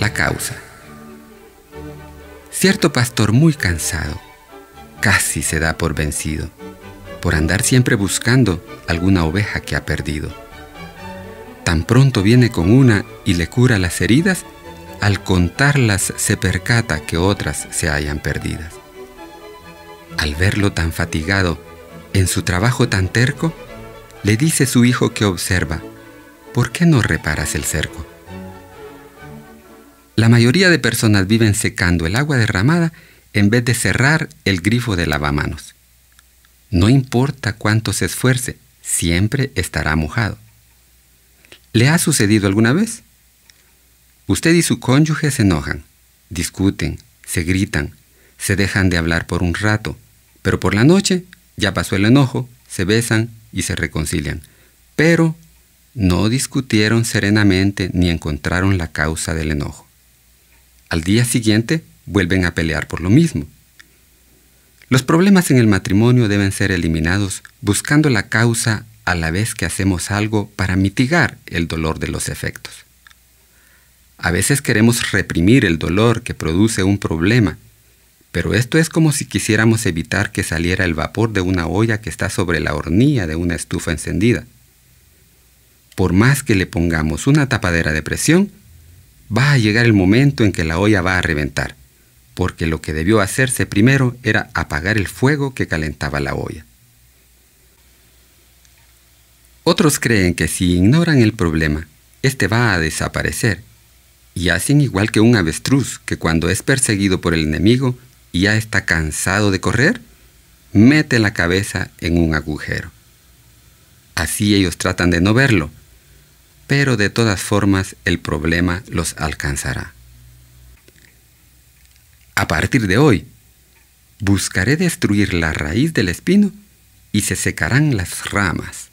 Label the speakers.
Speaker 1: La causa. Cierto pastor muy cansado casi se da por vencido por andar siempre buscando alguna oveja que ha perdido. Tan pronto viene con una y le cura las heridas, al contarlas se percata que otras se hayan perdidas. Al verlo tan fatigado, en su trabajo tan terco, le dice su hijo que observa, ¿por qué no reparas el cerco? La mayoría de personas viven secando el agua derramada en vez de cerrar el grifo de lavamanos. No importa cuánto se esfuerce, siempre estará mojado. ¿Le ha sucedido alguna vez? Usted y su cónyuge se enojan, discuten, se gritan, se dejan de hablar por un rato, pero por la noche ya pasó el enojo, se besan y se reconcilian. Pero no discutieron serenamente ni encontraron la causa del enojo. Al día siguiente vuelven a pelear por lo mismo. Los problemas en el matrimonio deben ser eliminados buscando la causa a la vez que hacemos algo para mitigar el dolor de los efectos. A veces queremos reprimir el dolor que produce un problema, pero esto es como si quisiéramos evitar que saliera el vapor de una olla que está sobre la hornilla de una estufa encendida. Por más que le pongamos una tapadera de presión, va a llegar el momento en que la olla va a reventar porque lo que debió hacerse primero era apagar el fuego que calentaba la olla. Otros creen que si ignoran el problema, éste va a desaparecer, y hacen igual que un avestruz que cuando es perseguido por el enemigo y ya está cansado de correr, mete la cabeza en un agujero. Así ellos tratan de no verlo, pero de todas formas el problema los alcanzará. A partir de hoy, buscaré destruir la raíz del espino y se secarán las ramas.